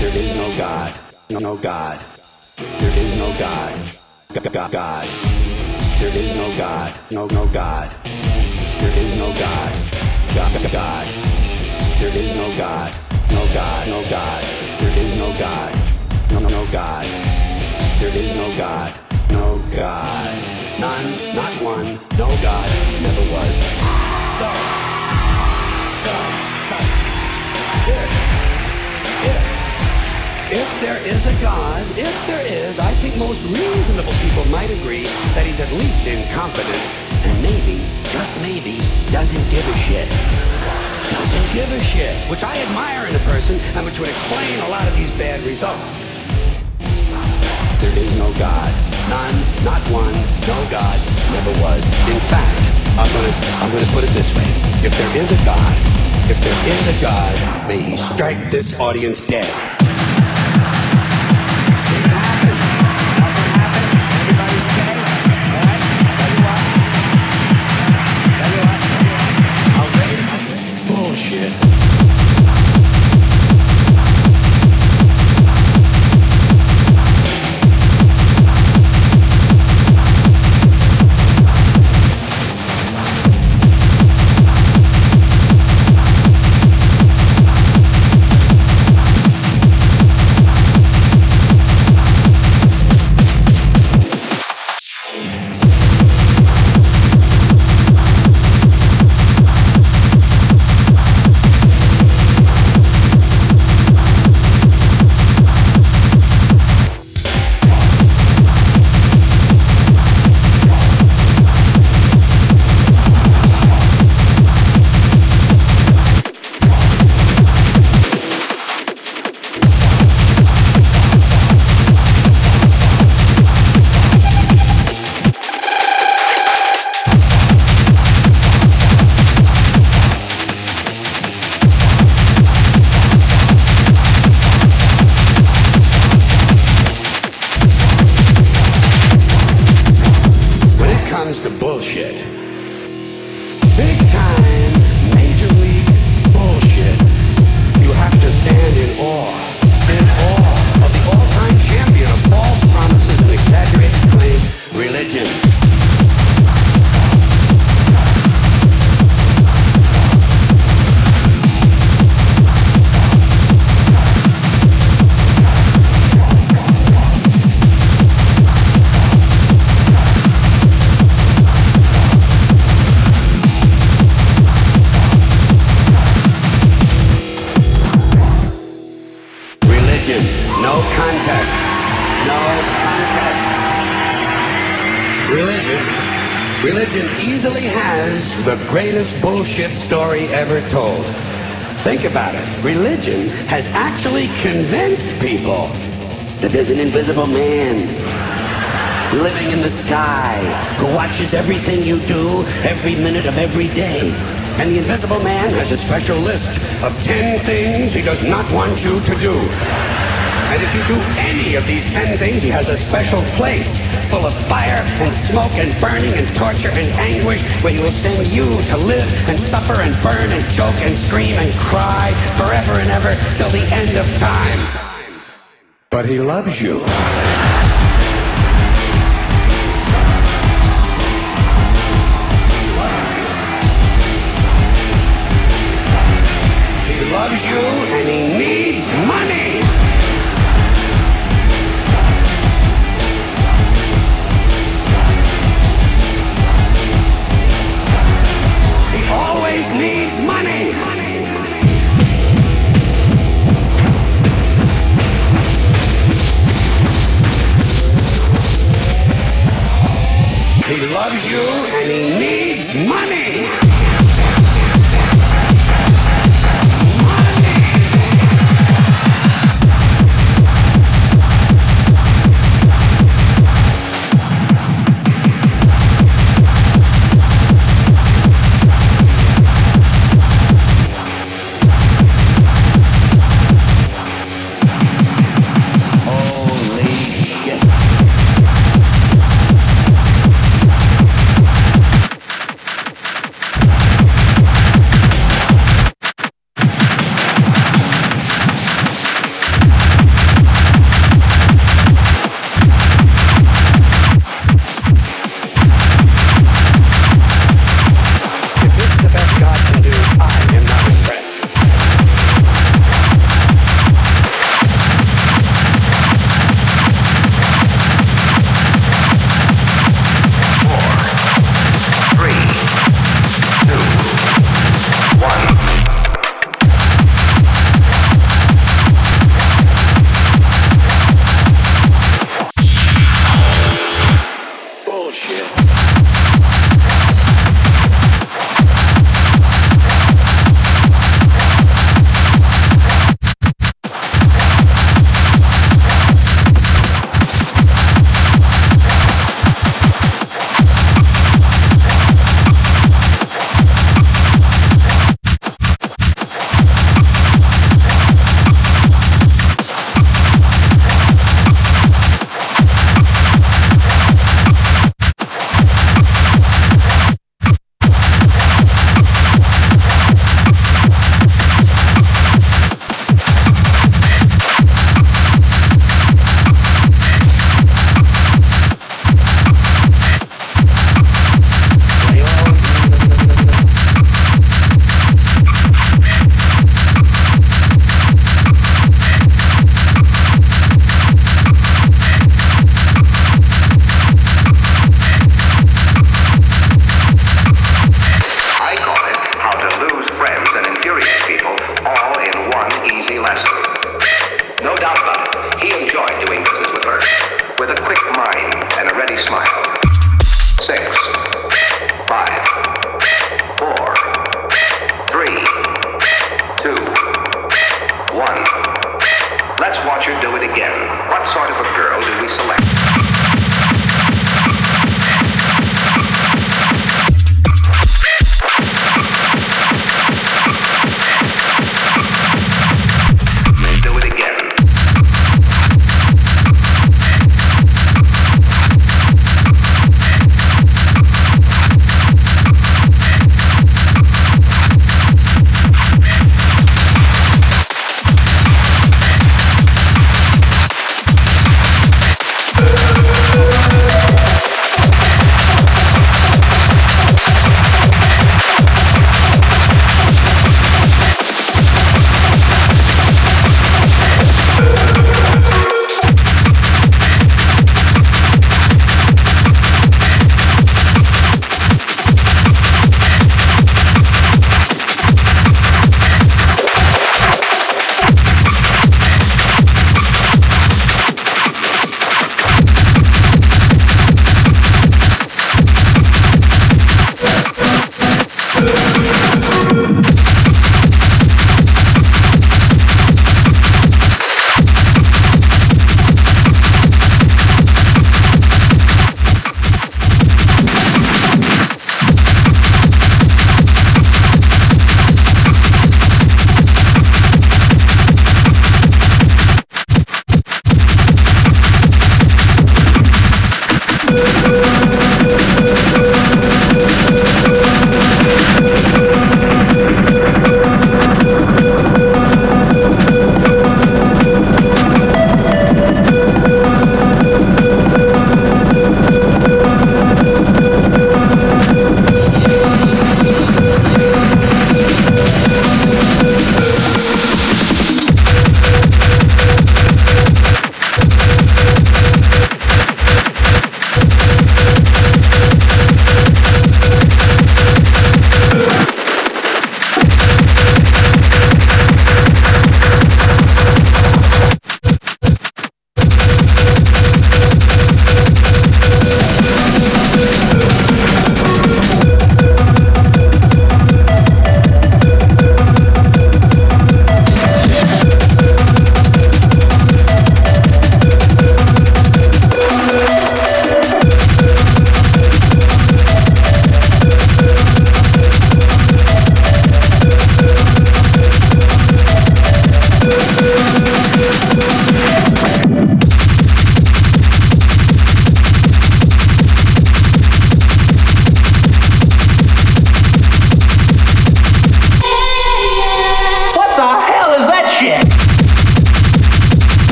There is no God. No, God. There is no God. God. God. There is no God. No, no God. There is no God. God. God. There is no God. No God. No God. There is no God. No, no, no God. There is no God. No God. None. Not one. No God. Never was. So. If there is a God, if there is, I think most reasonable people might agree that he's at least incompetent and maybe, just maybe, doesn't give a shit. Doesn't give a shit, which I admire in a person and which would explain a lot of these bad results. There is no God. None, not one, no God, never was. In fact, I'm gonna I'm gonna put it this way. If there is a God, if there is a God, may he strike this audience dead. Convinced people that there's an invisible man living in the sky who watches everything you do every minute of every day. And the invisible man has a special list of 10 things he does not want you to do. And if you do any of these 10 things, he has a special place full of fire and smoke and burning and torture and anguish where he will send you to live and suffer and burn and choke and scream and cry forever and ever till the end of time. But he loves you. He loves you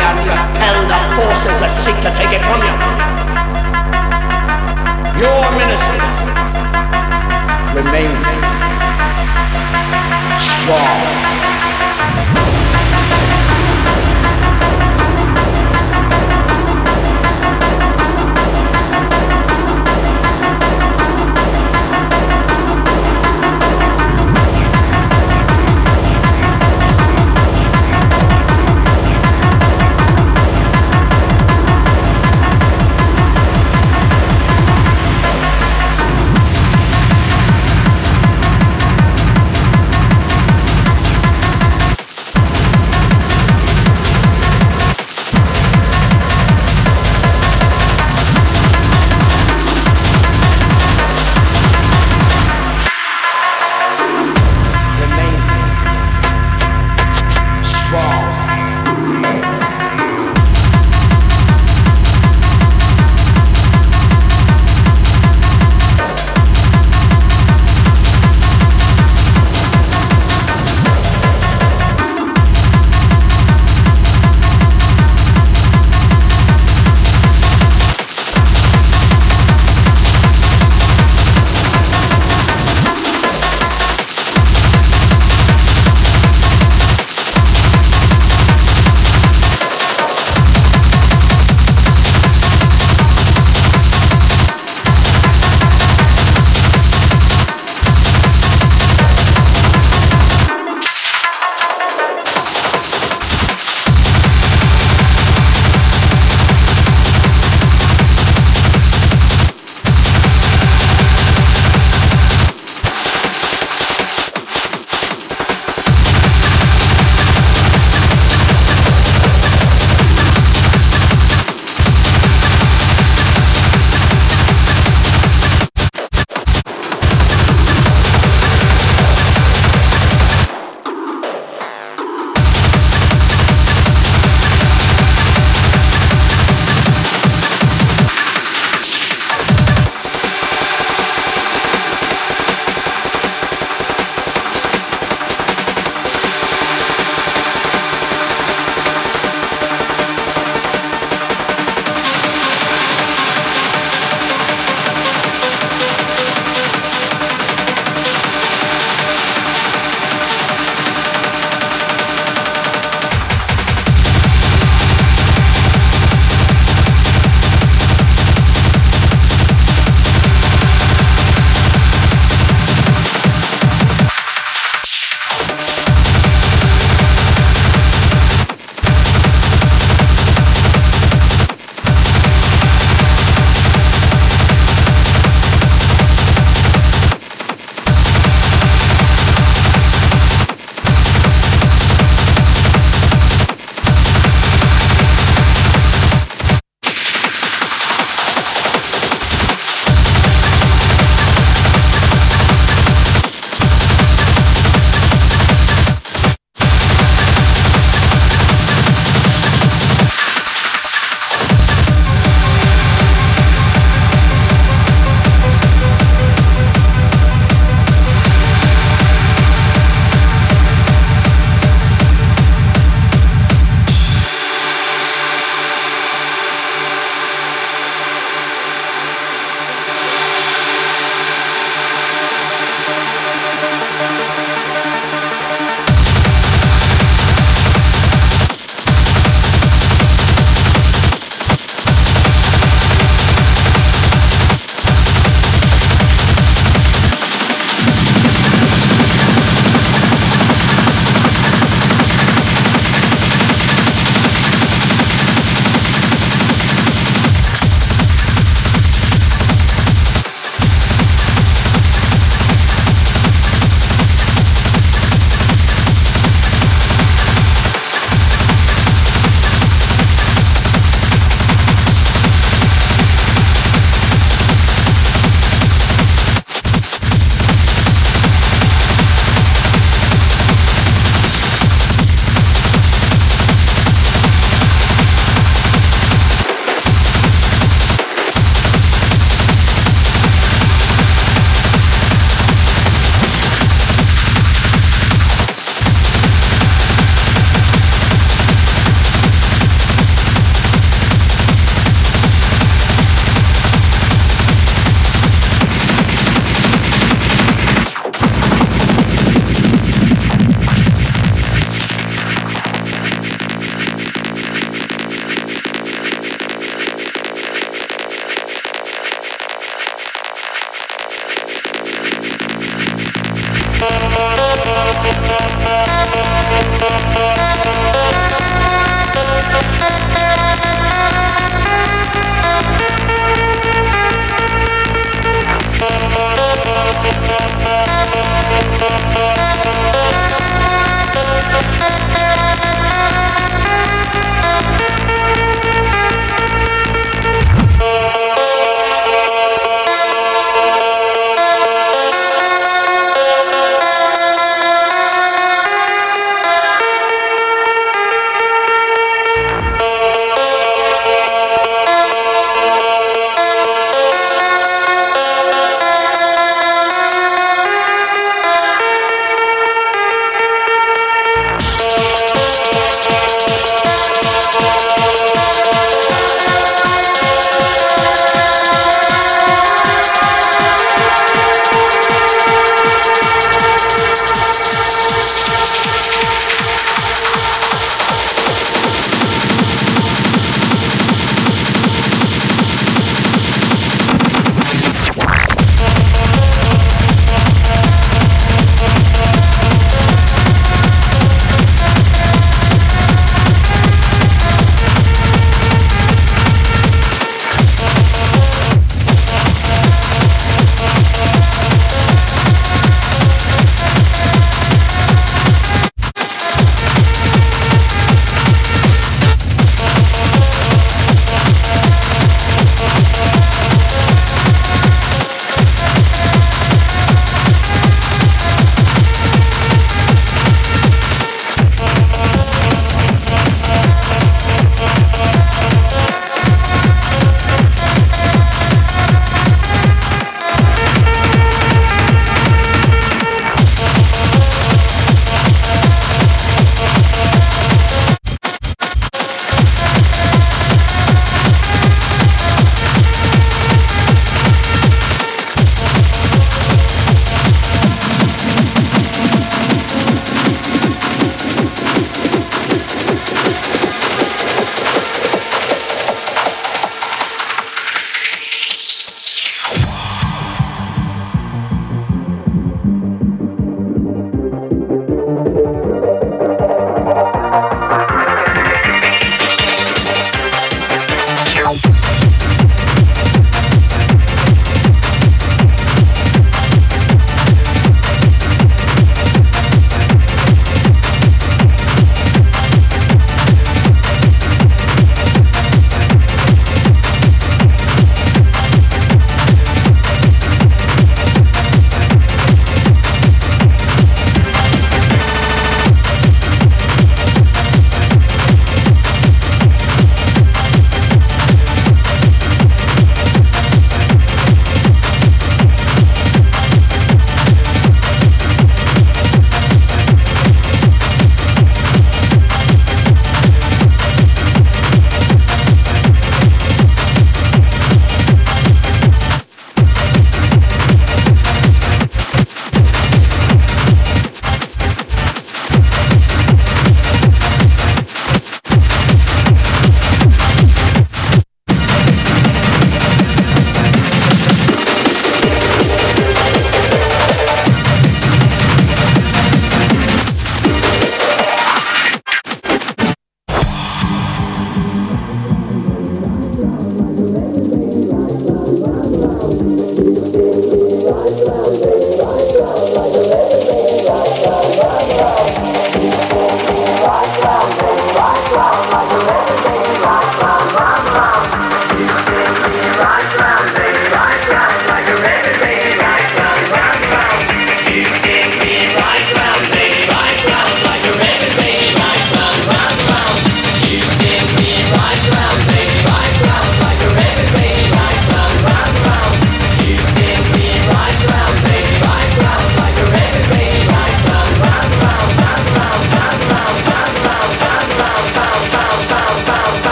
and repel the forces that seek to take it from you. Your ministers remain strong.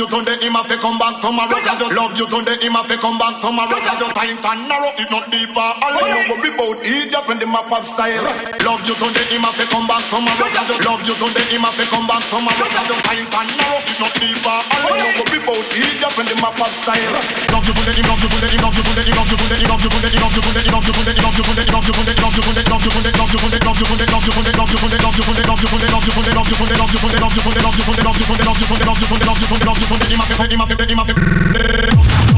You today, him a fi come back tomorrow. Cause you love you today, him a fi come back tomorrow. Cause you tight and narrow, it not deeper. All you know worry about idiot when them a pop style. Love you today, him a fi come back tomorrow. Cause you love you today, him a fi come back tomorrow. Cause you tight and narrow, it not deeper. All you know worry about idiot when them a pop style. Love you today, him love you today, him love you today, him love you today, him love you today, him love you today, him love you today, him love you today, him love you today, him love you today, love you today, love you today, love you today, love you today, love you today, love you today, love you today, love you today, love you today, love you today, love you today, love you today, love you today, love you today, love you today, love you today, love you today, him a fi, him a fi, him それに負けてに負けてに負け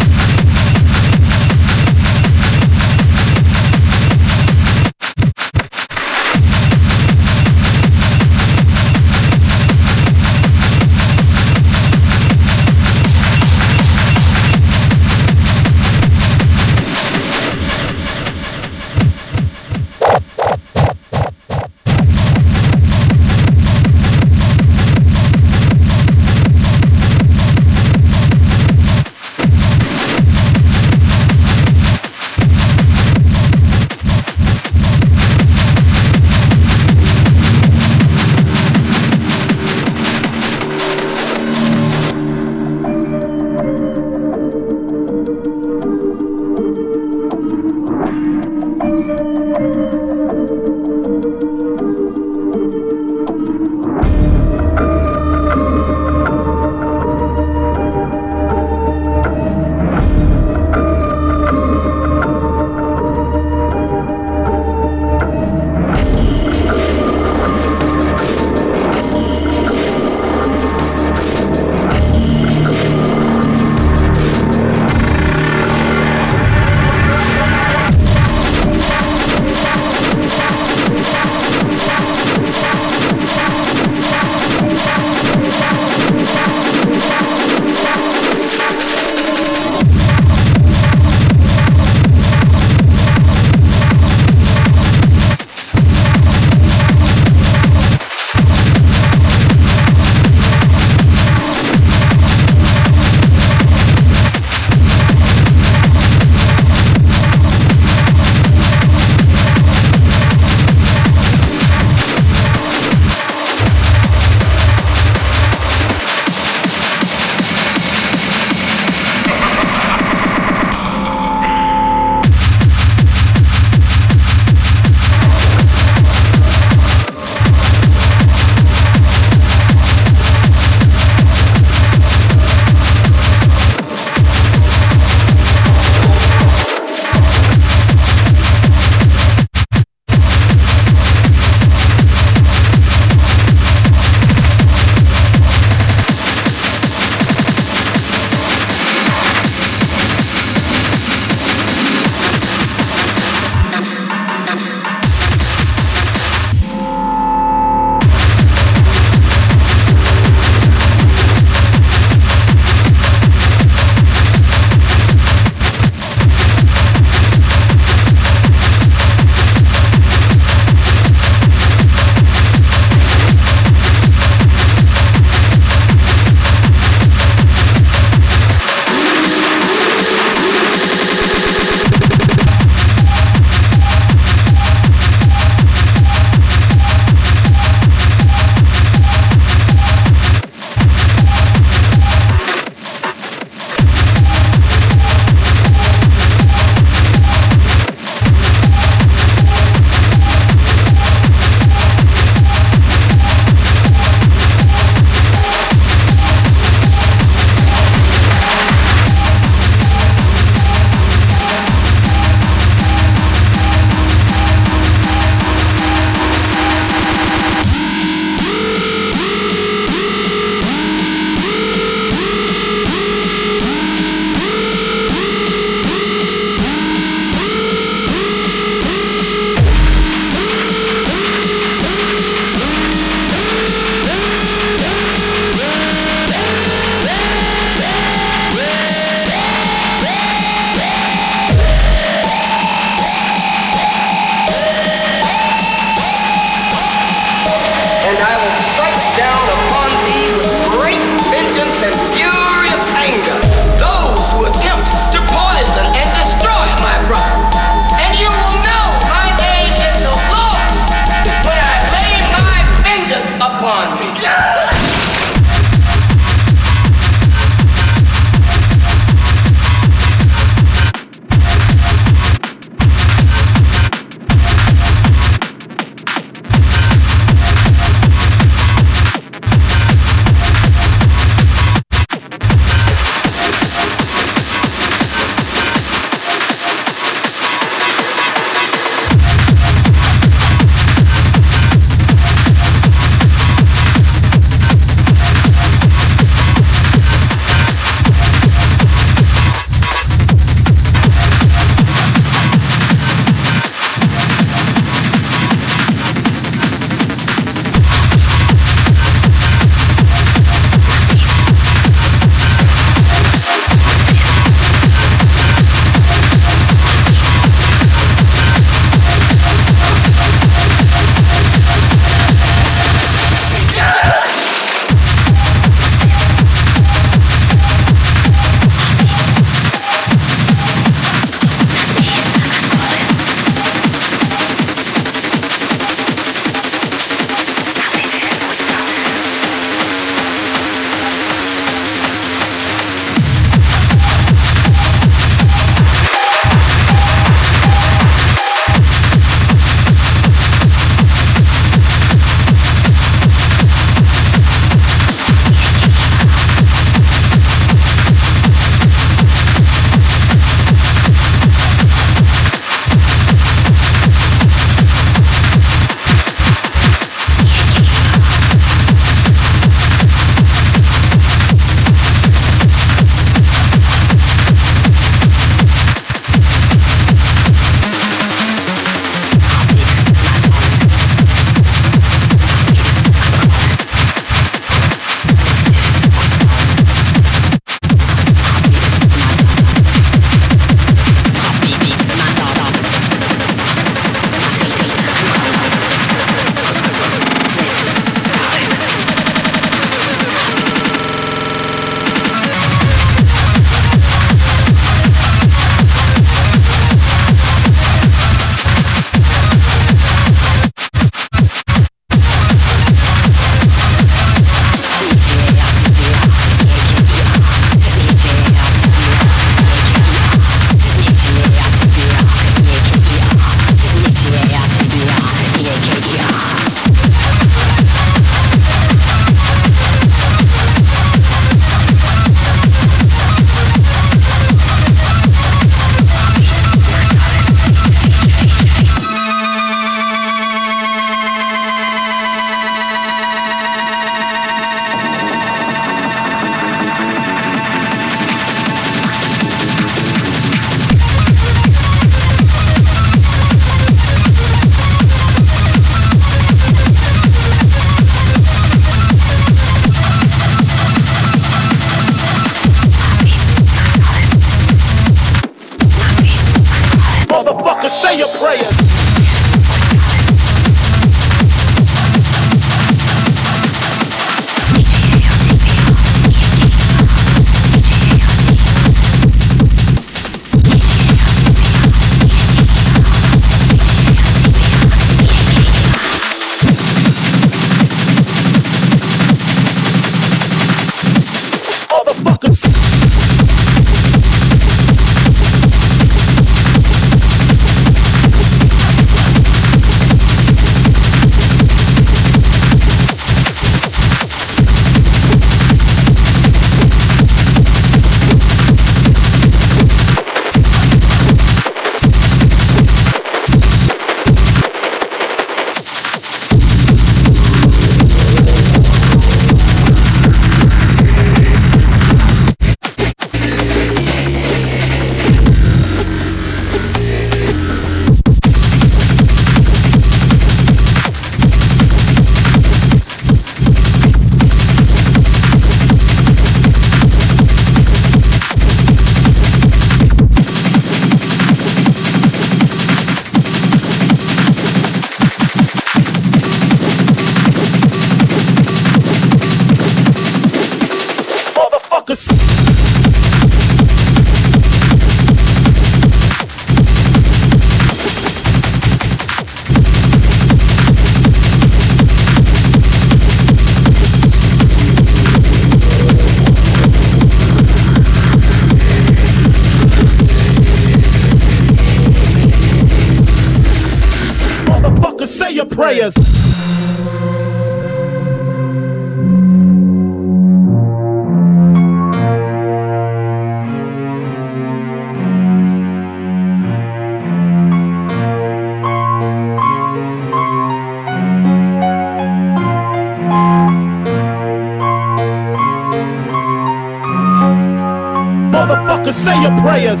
Motherfuckers, say your prayers.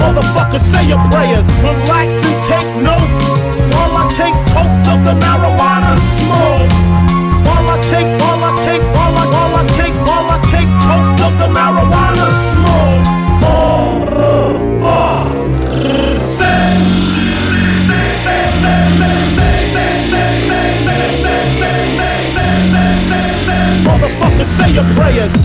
Motherfuckers, say your prayers. your prayers.